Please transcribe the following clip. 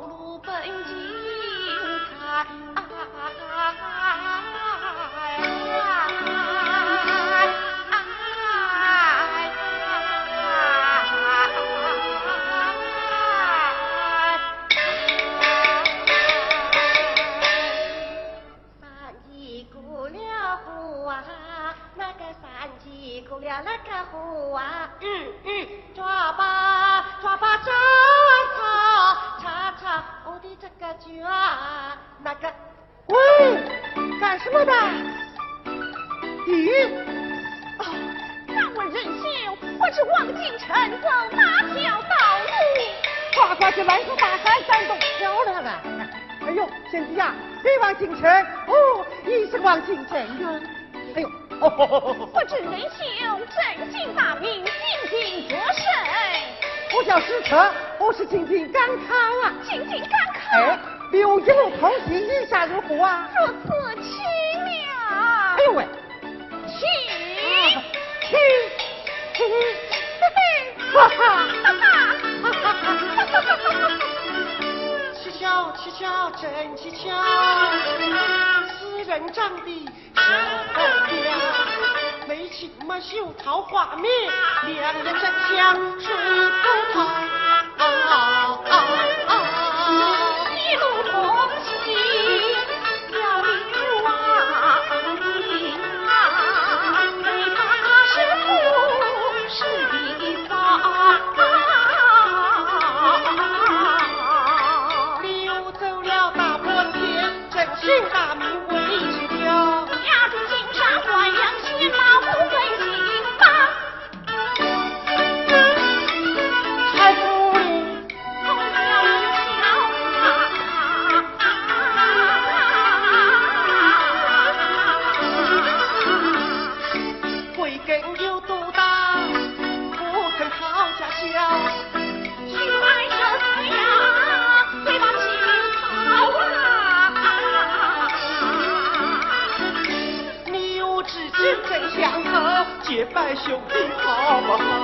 路奔金台，三姐过了河啊，那个那个河啊，嗯嗯，抓把抓把抓。我的这个脚啊，那个喂，干什么的？咦，哦，敢问仁兄，不知王进城走哪条道路？呱呱就满口大喊山东漂亮啊！哎呦，贤弟呀，别忘进城哦，你是王进城哟。哎呦，不知仁兄正姓大名，进京作甚？我叫史策，我是进京赶考啊。进京赶考？哎，刘一路通信，意下如何啊？如此，奇妙。哎呦喂，请请，嘿嘿，哈哈哈哈哈哈！蹊跷蹊跷真蹊跷，此人长得真漂眉清目秀桃花面，两人真像水不透。一路同行，小女啊，是富是的早。溜走了大破天，真姓大名兄弟好不好？